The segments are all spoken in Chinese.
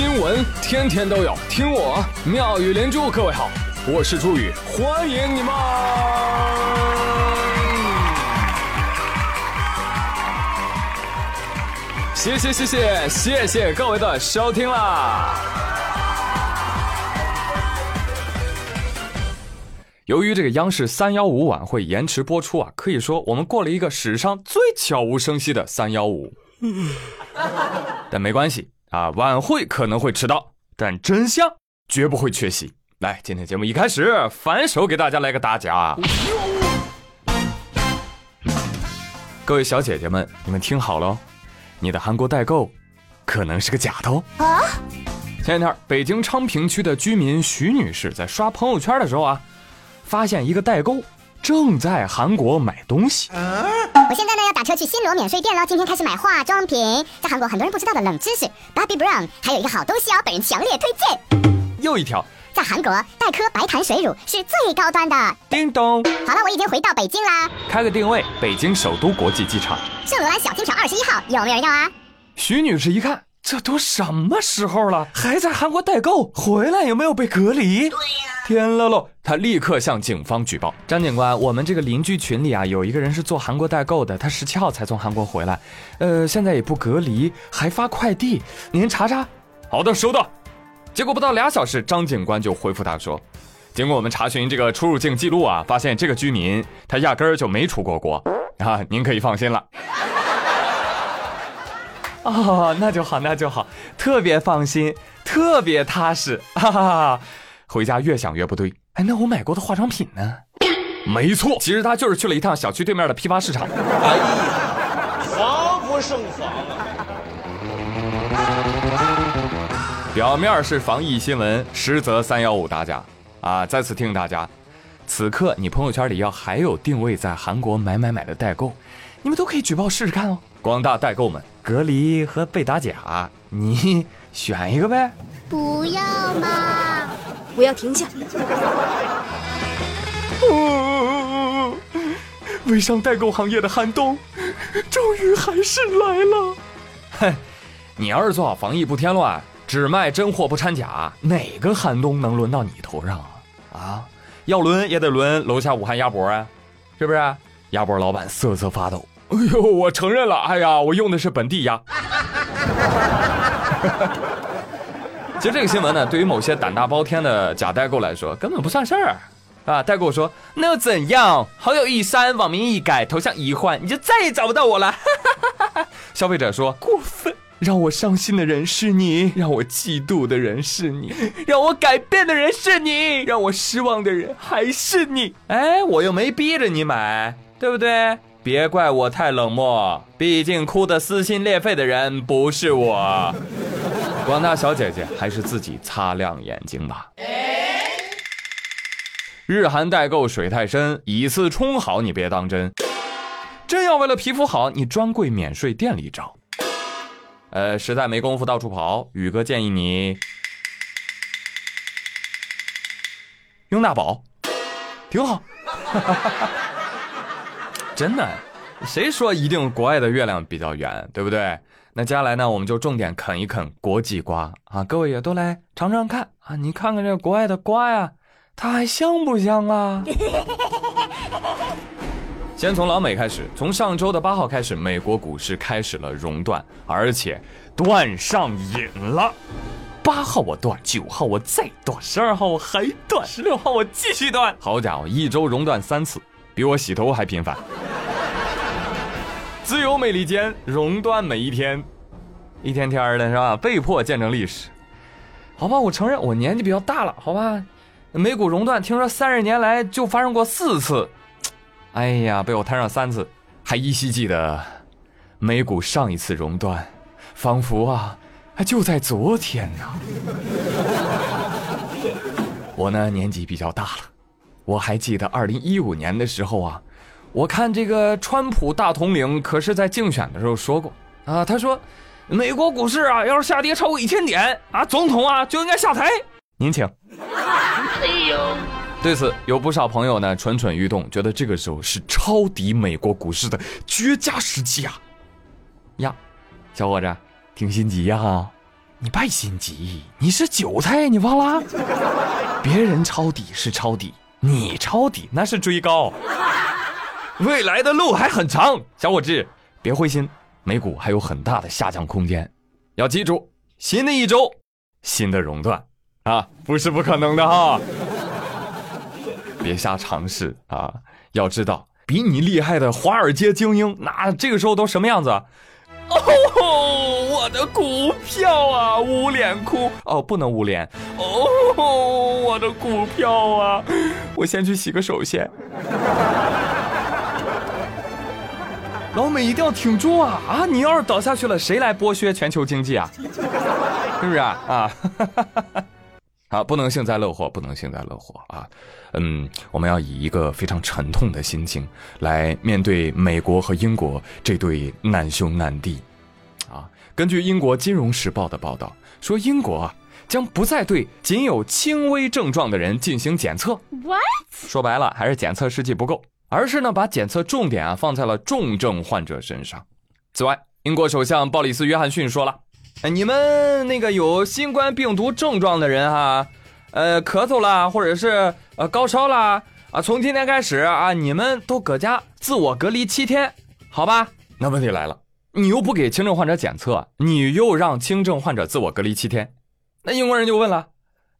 新闻天天都有，听我妙语连珠。各位好，我是朱宇，欢迎你们！谢谢谢谢谢谢各位的收听啦！由于这个央视三幺五晚会延迟播出啊，可以说我们过了一个史上最悄无声息的三幺五。但没关系啊，晚会可能会迟到，但真相绝不会缺席。来，今天节目一开始，反手给大家来个打假。各位小姐姐们，你们听好了，你的韩国代购可能是个假的哦。啊！前两天，北京昌平区的居民徐女士在刷朋友圈的时候啊，发现一个代购正在韩国买东西。我现在呢要打车去新罗免税店了。今天开始买化妆品，在韩国很多人不知道的冷知识，Bobbi Brown 还有一个好东西哦，本人强烈推荐。又一条，在韩国黛珂白檀水乳是最高端的。叮咚，好了，我已经回到北京啦。开个定位，北京首都国际机场，圣罗兰小金条二十一号，有没有人要啊？徐女士一看。这都什么时候了，还在韩国代购？回来有没有被隔离？对呀，天了喽！他立刻向警方举报。张警官，我们这个邻居群里啊，有一个人是做韩国代购的，他十七号才从韩国回来，呃，现在也不隔离，还发快递，您查查。好的，收到。结果不到俩小时，张警官就回复他说，经过我们查询这个出入境记录啊，发现这个居民他压根儿就没出过国啊，您可以放心了。哦，那就好，那就好，特别放心，特别踏实，哈哈哈！回家越想越不对，哎，那我买过的化妆品呢？没错，其实他就是去了一趟小区对面的批发市场。哎呀，防不胜防啊！表面是防疫新闻，实则三幺五打假啊！再次提醒大家，此刻你朋友圈里要还有定位在韩国买买买的代购，你们都可以举报试试看哦。广大代购们，隔离和被打假，你 选一个呗？不要嘛！我要停下。微商代购行业的寒冬，终于还是来了。哼，你要是做好防疫不添乱，只卖真货不掺假，哪个寒冬能轮到你头上啊？啊，要轮也得轮楼下武汉鸭脖啊，是不是？鸭脖老板瑟瑟发抖。哎呦，我承认了。哎呀，我用的是本地鸭。其实这个新闻呢，对于某些胆大包天的假代购来说，根本不算事儿啊。代购说：“那又怎样？好友一删，网名一改，头像一换，你就再也找不到我了。”消费者说：“过分，让我伤心的人是你，让我嫉妒的人是你，让我改变的人是你，让我失望的人还是你。哎，我又没逼着你买，对不对？”别怪我太冷漠，毕竟哭得撕心裂肺的人不是我。广大小姐姐还是自己擦亮眼睛吧。日韩代购水太深，以次充好你别当真。真要为了皮肤好，你专柜免税店里找。呃，实在没工夫到处跑，宇哥建议你用大宝，挺好。真的，谁说一定国外的月亮比较圆，对不对？那接下来呢，我们就重点啃一啃国际瓜啊！各位也都来尝尝看啊！你看看这国外的瓜呀，它还香不香啊？先从老美开始，从上周的八号开始，美国股市开始了熔断，而且断上瘾了。八号我断，九号我再断，十二号我还断，十六号我继续断。好家伙，一周熔断三次，比我洗头还频繁。自由美利坚熔断每一天，一天天的是吧？被迫见证历史，好吧，我承认我年纪比较大了，好吧。美股熔断，听说三十年来就发生过四次，哎呀，被我摊上三次，还依稀记得美股上一次熔断，仿佛啊，就在昨天呢。我呢年纪比较大了，我还记得二零一五年的时候啊。我看这个川普大统领可是在竞选的时候说过啊，他说，美国股市啊，要是下跌超过一千点啊，总统啊就应该下台。您请。哎呦！对此，有不少朋友呢蠢蠢欲动，觉得这个时候是抄底美国股市的绝佳时机啊。呀，小伙子，挺心急呀？你别心急，你是韭菜，你忘了？别人抄底是抄底，你抄底那是追高。未来的路还很长，小伙子，别灰心，美股还有很大的下降空间。要记住，新的一周，新的熔断啊，不是不可能的哈。别瞎尝试啊！要知道，比你厉害的华尔街精英，那这个时候都什么样子？哦，我的股票啊，捂脸哭哦，不能捂脸哦，我的股票啊，我先去洗个手先。老美一定要挺住啊啊！你要是倒下去了，谁来剥削全球经济啊？是不是啊？啊！哈哈哈哈啊，不能幸灾乐祸，不能幸灾乐祸啊！嗯，我们要以一个非常沉痛的心情来面对美国和英国这对难兄难弟。啊，根据英国《金融时报》的报道说，英国啊将不再对仅有轻微症状的人进行检测。What？说白了，还是检测试剂不够。而是呢，把检测重点啊放在了重症患者身上。此外，英国首相鲍里斯·约翰逊说了：“哎，你们那个有新冠病毒症状的人哈，呃，咳嗽啦，或者是呃高烧啦，啊，从今天开始啊，你们都搁家自我隔离七天，好吧？那问题来了，你又不给轻症患者检测，你又让轻症患者自我隔离七天，那英国人就问了：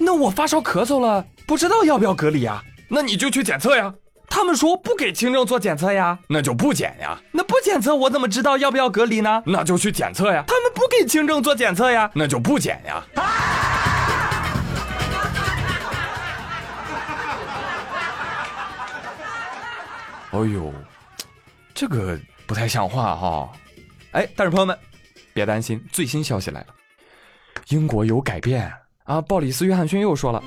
那我发烧咳嗽了，不知道要不要隔离啊？那你就去检测呀。”他们说不给轻症做检测呀，那就不检呀。那不检测我怎么知道要不要隔离呢？那就去检测呀。他们不给轻症做检测呀，那就不检呀。哎呦，这个不太像话哈。哎，但是朋友们，别担心，最新消息来了，英国有改变啊。鲍里斯·约翰逊又说了，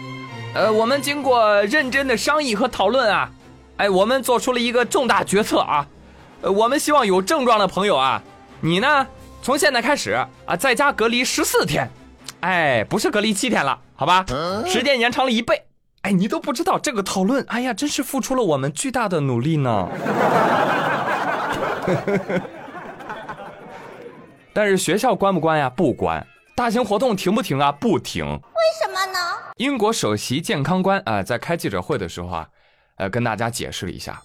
呃，我们经过认真的商议和讨论啊。哎，我们做出了一个重大决策啊！呃，我们希望有症状的朋友啊，你呢，从现在开始啊，在家隔离十四天，哎，不是隔离七天了，好吧？时间延长了一倍。哎，你都不知道这个讨论，哎呀，真是付出了我们巨大的努力呢。但是学校关不关呀？不关。大型活动停不停啊？不停。为什么呢？英国首席健康官啊，在开记者会的时候啊。呃，跟大家解释了一下。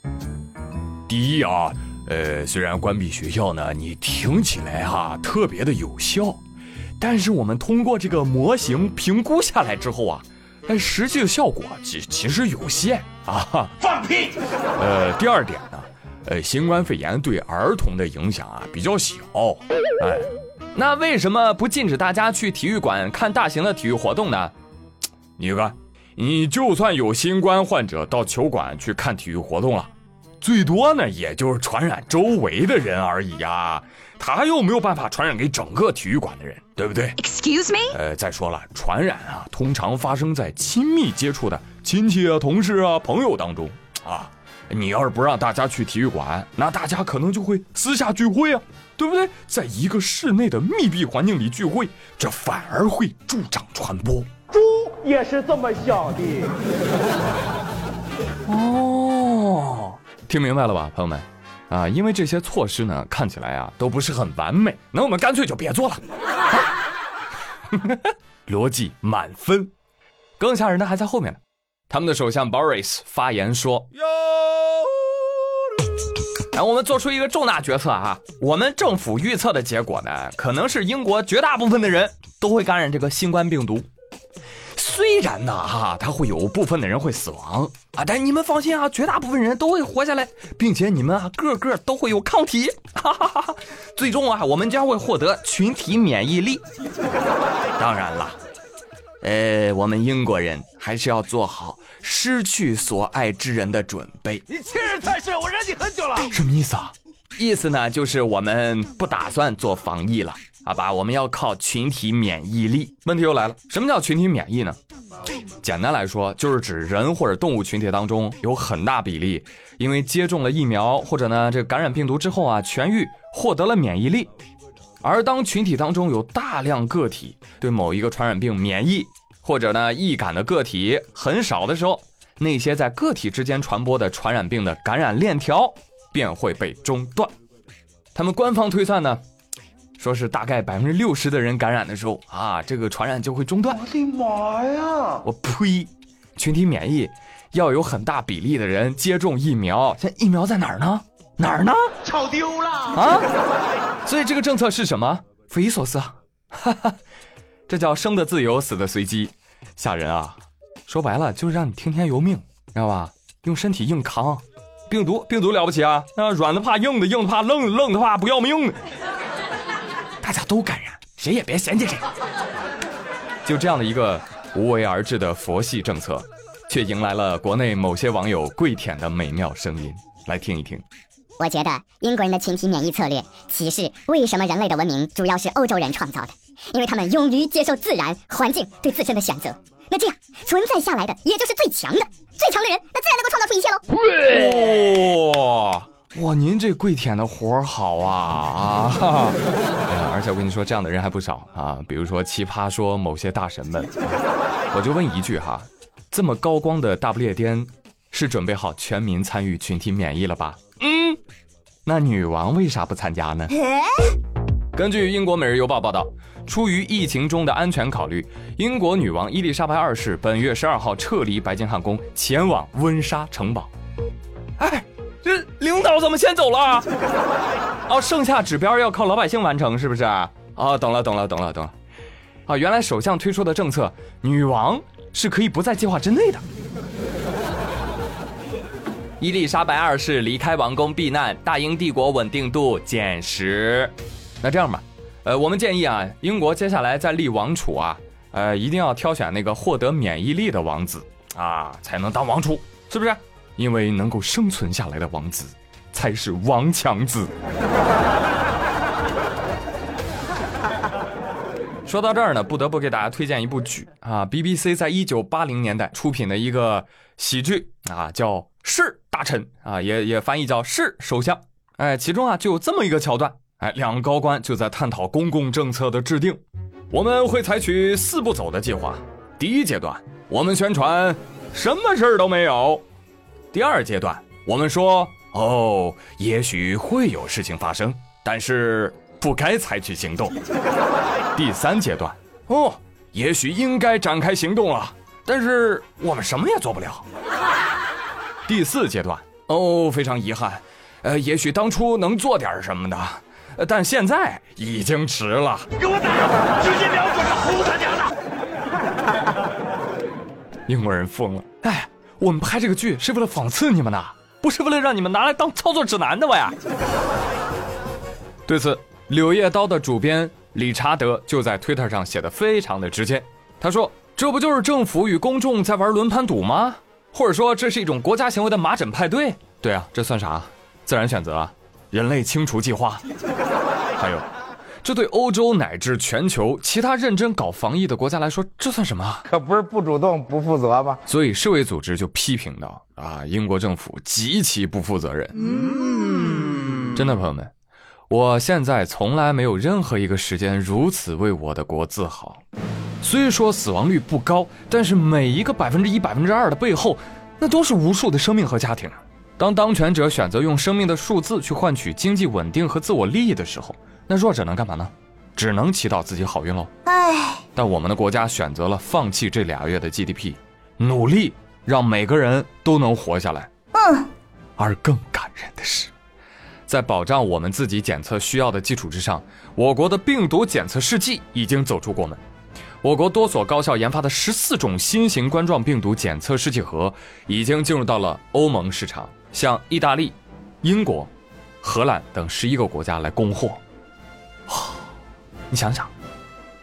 第一啊，呃，虽然关闭学校呢，你听起来哈特别的有效，但是我们通过这个模型评估下来之后啊，哎，实际的效果其其实有限啊。放屁！呃，第二点呢，呃，新冠肺炎对儿童的影响啊比较小。哎，那为什么不禁止大家去体育馆看大型的体育活动呢？你看。你就算有新冠患者到球馆去看体育活动了，最多呢也就是传染周围的人而已呀，他又没有办法传染给整个体育馆的人，对不对？Excuse me？呃，再说了，传染啊，通常发生在亲密接触的亲戚啊、同事啊、朋友当中啊。你要是不让大家去体育馆，那大家可能就会私下聚会啊，对不对？在一个室内的密闭环境里聚会，这反而会助长传播。猪也是这么想的。哦，听明白了吧，朋友们？啊，因为这些措施呢，看起来啊都不是很完美，那我们干脆就别做了。逻辑满分，更吓人的还在后面呢。他们的首相 Boris 发言说：“哎，我们做出一个重大决策啊！我们政府预测的结果呢，可能是英国绝大部分的人都会感染这个新冠病毒。”虽然呢，哈，他会有部分的人会死亡啊，但你们放心啊，绝大部分人都会活下来，并且你们啊，个个都会有抗体，哈哈哈哈！最终啊，我们将会获得群体免疫力。当然了，呃，我们英国人还是要做好失去所爱之人的准备。你欺人太甚，我忍你很久了。什么意思啊？意思呢，就是我们不打算做防疫了。好吧，我们要靠群体免疫力。问题又来了，什么叫群体免疫呢？简单来说，就是指人或者动物群体当中有很大比例，因为接种了疫苗或者呢这感染病毒之后啊痊愈，获得了免疫力。而当群体当中有大量个体对某一个传染病免疫，或者呢易感的个体很少的时候，那些在个体之间传播的传染病的感染链条便会被中断。他们官方推算呢？说是大概百分之六十的人感染的时候啊，这个传染就会中断。我的妈呀！我呸！群体免疫要有很大比例的人接种疫苗，现在疫苗在哪儿呢？哪儿呢？炒丢了！啊！所以这个政策是什么？匪夷所思啊！哈哈，这叫生的自由，死的随机，吓人啊！说白了就是让你听天由命，知道吧？用身体硬扛。病毒，病毒了不起啊！啊，软的怕硬的，硬的怕愣的，愣的怕不要命的。大家都感染，谁也别嫌弃谁。就这样的一个无为而治的佛系政策，却迎来了国内某些网友跪舔的美妙声音。来听一听。我觉得英国人的群体免疫策略启示为什么人类的文明主要是欧洲人创造的，因为他们勇于接受自然环境对自身的选择。那这样存在下来的也就是最强的，最强的人，那自然能够创造出一切喽。哇哇，您这跪舔的活儿好啊啊！而且我跟你说，这样的人还不少啊，比如说奇葩说某些大神们。我就问一句哈，这么高光的大不列颠，是准备好全民参与群体免疫了吧？嗯，那女王为啥不参加呢？根据英国《每日邮报》报道。出于疫情中的安全考虑，英国女王伊丽莎白二世本月十二号撤离白金汉宫，前往温莎城堡。哎，这领导怎么先走了？哦，剩下指标要靠老百姓完成，是不是？哦，懂了，懂了，懂了，懂了。啊，原来首相推出的政策，女王是可以不在计划之内的。伊丽莎白二世离开王宫避难，大英帝国稳定度减十。那这样吧。呃，我们建议啊，英国接下来在立王储啊，呃，一定要挑选那个获得免疫力的王子啊，才能当王储，是不是？因为能够生存下来的王子，才是王强子。说到这儿呢，不得不给大家推荐一部剧啊，BBC 在一九八零年代出品的一个喜剧啊，叫《是大臣》啊，也也翻译叫《是首相》。哎，其中啊就有这么一个桥段。哎，两个高官就在探讨公共政策的制定。我们会采取四步走的计划。第一阶段，我们宣传什么事儿都没有；第二阶段，我们说哦，也许会有事情发生，但是不该采取行动；第三阶段，哦，也许应该展开行动了，但是我们什么也做不了；第四阶段，哦，非常遗憾，呃，也许当初能做点什么的。但现在已经迟了，给我打！直接瞄准了，轰他娘的！英国人疯了！哎，我们拍这个剧是为了讽刺你们的，不是为了让你们拿来当操作指南的吧呀？对此，《柳叶刀》的主编理查德就在推特上写的非常的直接，他说：“这不就是政府与公众在玩轮盘赌吗？或者说这是一种国家行为的麻疹派对？对啊，这算啥？自然选择啊！”人类清除计划，还有，这对欧洲乃至全球其他认真搞防疫的国家来说，这算什么？可不是不主动不负责吗？所以世卫组织就批评道：“啊，英国政府极其不负责任。”嗯，真的朋友们，我现在从来没有任何一个时间如此为我的国自豪。虽说死亡率不高，但是每一个百分之一、百分之二的背后，那都是无数的生命和家庭。当当权者选择用生命的数字去换取经济稳定和自我利益的时候，那弱者能干嘛呢？只能祈祷自己好运喽。唉，但我们的国家选择了放弃这俩月的 GDP，努力让每个人都能活下来。嗯，而更感人的是，在保障我们自己检测需要的基础之上，我国的病毒检测试剂已经走出国门。我国多所高校研发的十四种新型冠状病毒检测试剂盒已经进入到了欧盟市场。向意大利、英国、荷兰等十一个国家来供货。你想想，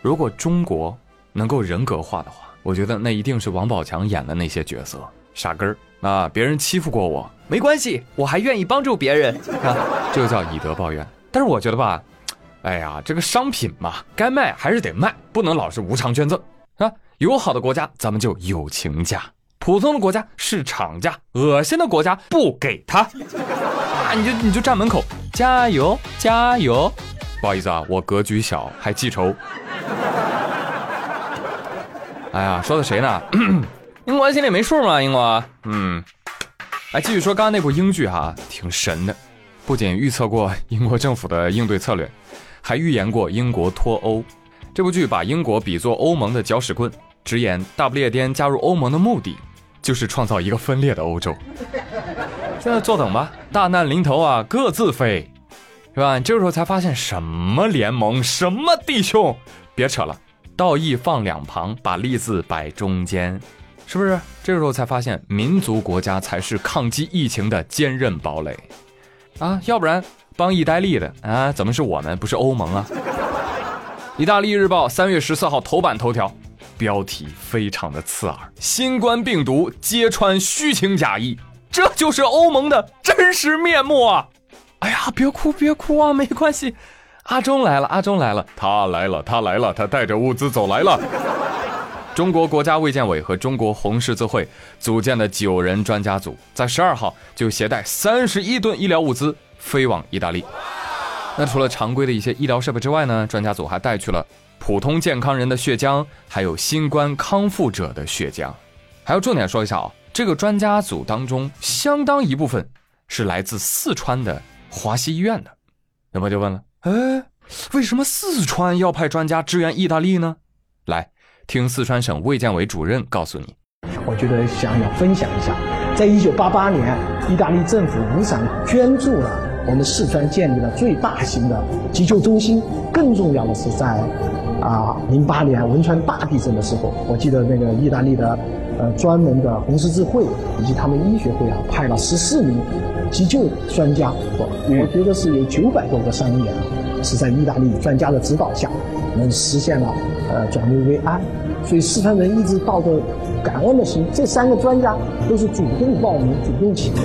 如果中国能够人格化的话，我觉得那一定是王宝强演的那些角色，傻根儿啊！别人欺负过我，没关系，我还愿意帮助别人，这叫以德报怨。但是我觉得吧，哎呀，这个商品嘛，该卖还是得卖，不能老是无偿捐赠啊！友好的国家，咱们就友情价。普通的国家是厂家，恶心的国家不给他 啊！你就你就站门口，加油加油！不好意思啊，我格局小，还记仇。哎呀，说的谁呢？英国心里没数吗？英国，嗯，哎，继续说刚刚那部英剧哈，挺神的，不仅预测过英国政府的应对策略，还预言过英国脱欧。这部剧把英国比作欧盟的搅屎棍，直言大不列颠加入欧盟的目的就是创造一个分裂的欧洲。现在坐等吧，大难临头啊，各自飞，是吧？这个时候才发现什么联盟，什么弟兄，别扯了，道义放两旁，把利字摆中间，是不是？这个时候才发现，民族国家才是抗击疫情的坚韧堡垒啊！要不然帮意大利的啊，怎么是我们，不是欧盟啊？意大利日报三月十四号头版头条，标题非常的刺耳：新冠病毒揭穿虚情假意。这就是欧盟的真实面目啊！哎呀，别哭别哭啊，没关系。阿忠来了，阿忠来了，他来了，他来了，他带着物资走来了。中国国家卫健委和中国红十字会组建的九人专家组，在十二号就携带三十一吨医疗物资飞往意大利。那除了常规的一些医疗设备之外呢，专家组还带去了普通健康人的血浆，还有新冠康复者的血浆。还要重点说一下啊。这个专家组当中，相当一部分是来自四川的华西医院的。那么就问了，哎，为什么四川要派专家支援意大利呢？来听四川省卫健委主任告诉你。我觉得想要分享一下，在一九八八年，意大利政府无偿捐助了我们四川建立了最大型的急救中心。更重要的是，在啊零八年汶川大地震的时候，我记得那个意大利的。呃，专门的红十字会以及他们医学会啊，派了十四名急救专家，我我觉得是有九百多个伤员啊，是在意大利专家的指导下，能实现了呃转危为安。所以四川人一直抱着感恩的心，这三个专家都是主动报名、主动请缨。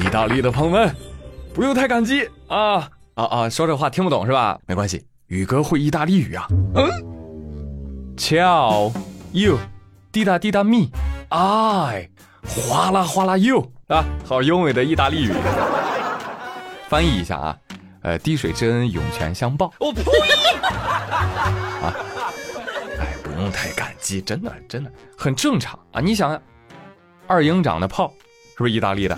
意大利的朋友们，不用太感激啊啊啊！说这话听不懂是吧？没关系，宇哥会意大利语啊。嗯。Ciao, you, 滴答滴答 me, I, 哗啦哗啦 you 啊，好优美的意大利语。翻译一下啊，呃，滴水之恩涌泉相报。我呸！啊，哎，不用太感激，真的真的很正常啊。你想，二营长的炮是不是意大利的？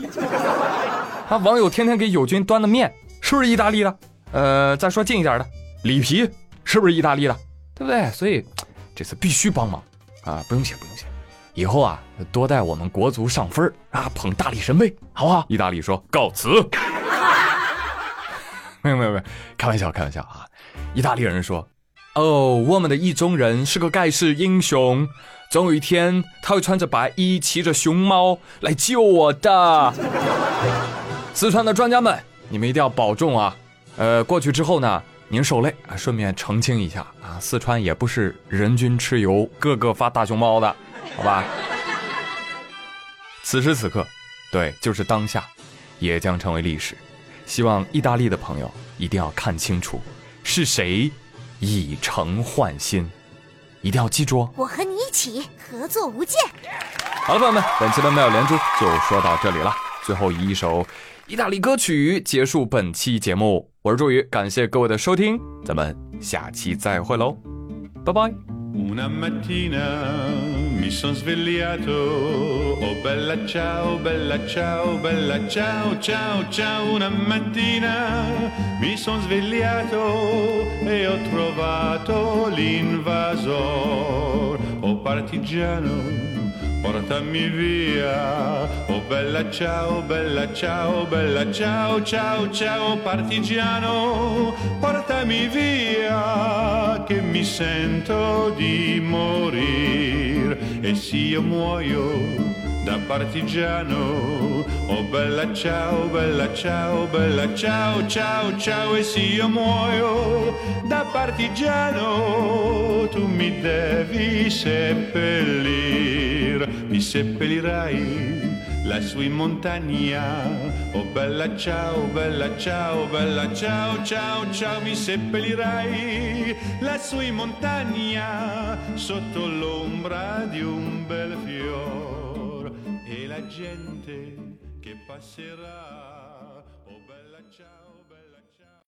啊，网友天天给友军端的面是不是意大利的？呃，再说近一点的，里皮是不是意大利的？对不对？所以。这次必须帮忙啊！不用谢，不用谢。以后啊，多带我们国足上分啊，捧大力神杯，好不好？意大利说告辞。没有没有没有，开玩笑开玩笑啊！意大利人说：“哦，我们的意中人是个盖世英雄，总有一天他会穿着白衣，骑着熊猫来救我的。”四川的专家们，你们一定要保重啊！呃，过去之后呢？您受累啊！顺便澄清一下啊，四川也不是人均蚩尤，个个发大熊猫的，好吧？此时此刻，对，就是当下，也将成为历史。希望意大利的朋友一定要看清楚，是谁以诚换心，一定要记住哦。我和你一起合作无间。好了，朋友们，本期的妙连珠就说到这里了。最后以一首意大利歌曲结束本期节目。我是朱宇，感谢各位的收听，咱们下期再会喽，拜拜。Mi son svegliato, oh bella ciao, bella ciao, bella ciao, ciao, ciao. Una mattina mi son svegliato e ho trovato l'invasor, oh partigiano portami via. Oh bella ciao, bella ciao, bella ciao, ciao, ciao partigiano, portami via che mi sento di morire e se io muoio da partigiano. Oh bella ciao, bella ciao, bella ciao, ciao, ciao e se io muoio da partigiano tu mi devi seppellir, mi seppellirai lassù in montagna. Oh bella ciao, bella ciao, bella ciao, ciao, ciao, mi seppellirai lassù in montagna sotto l'ombra di un bel fiore e la gente che passerà. Oh bella ciao.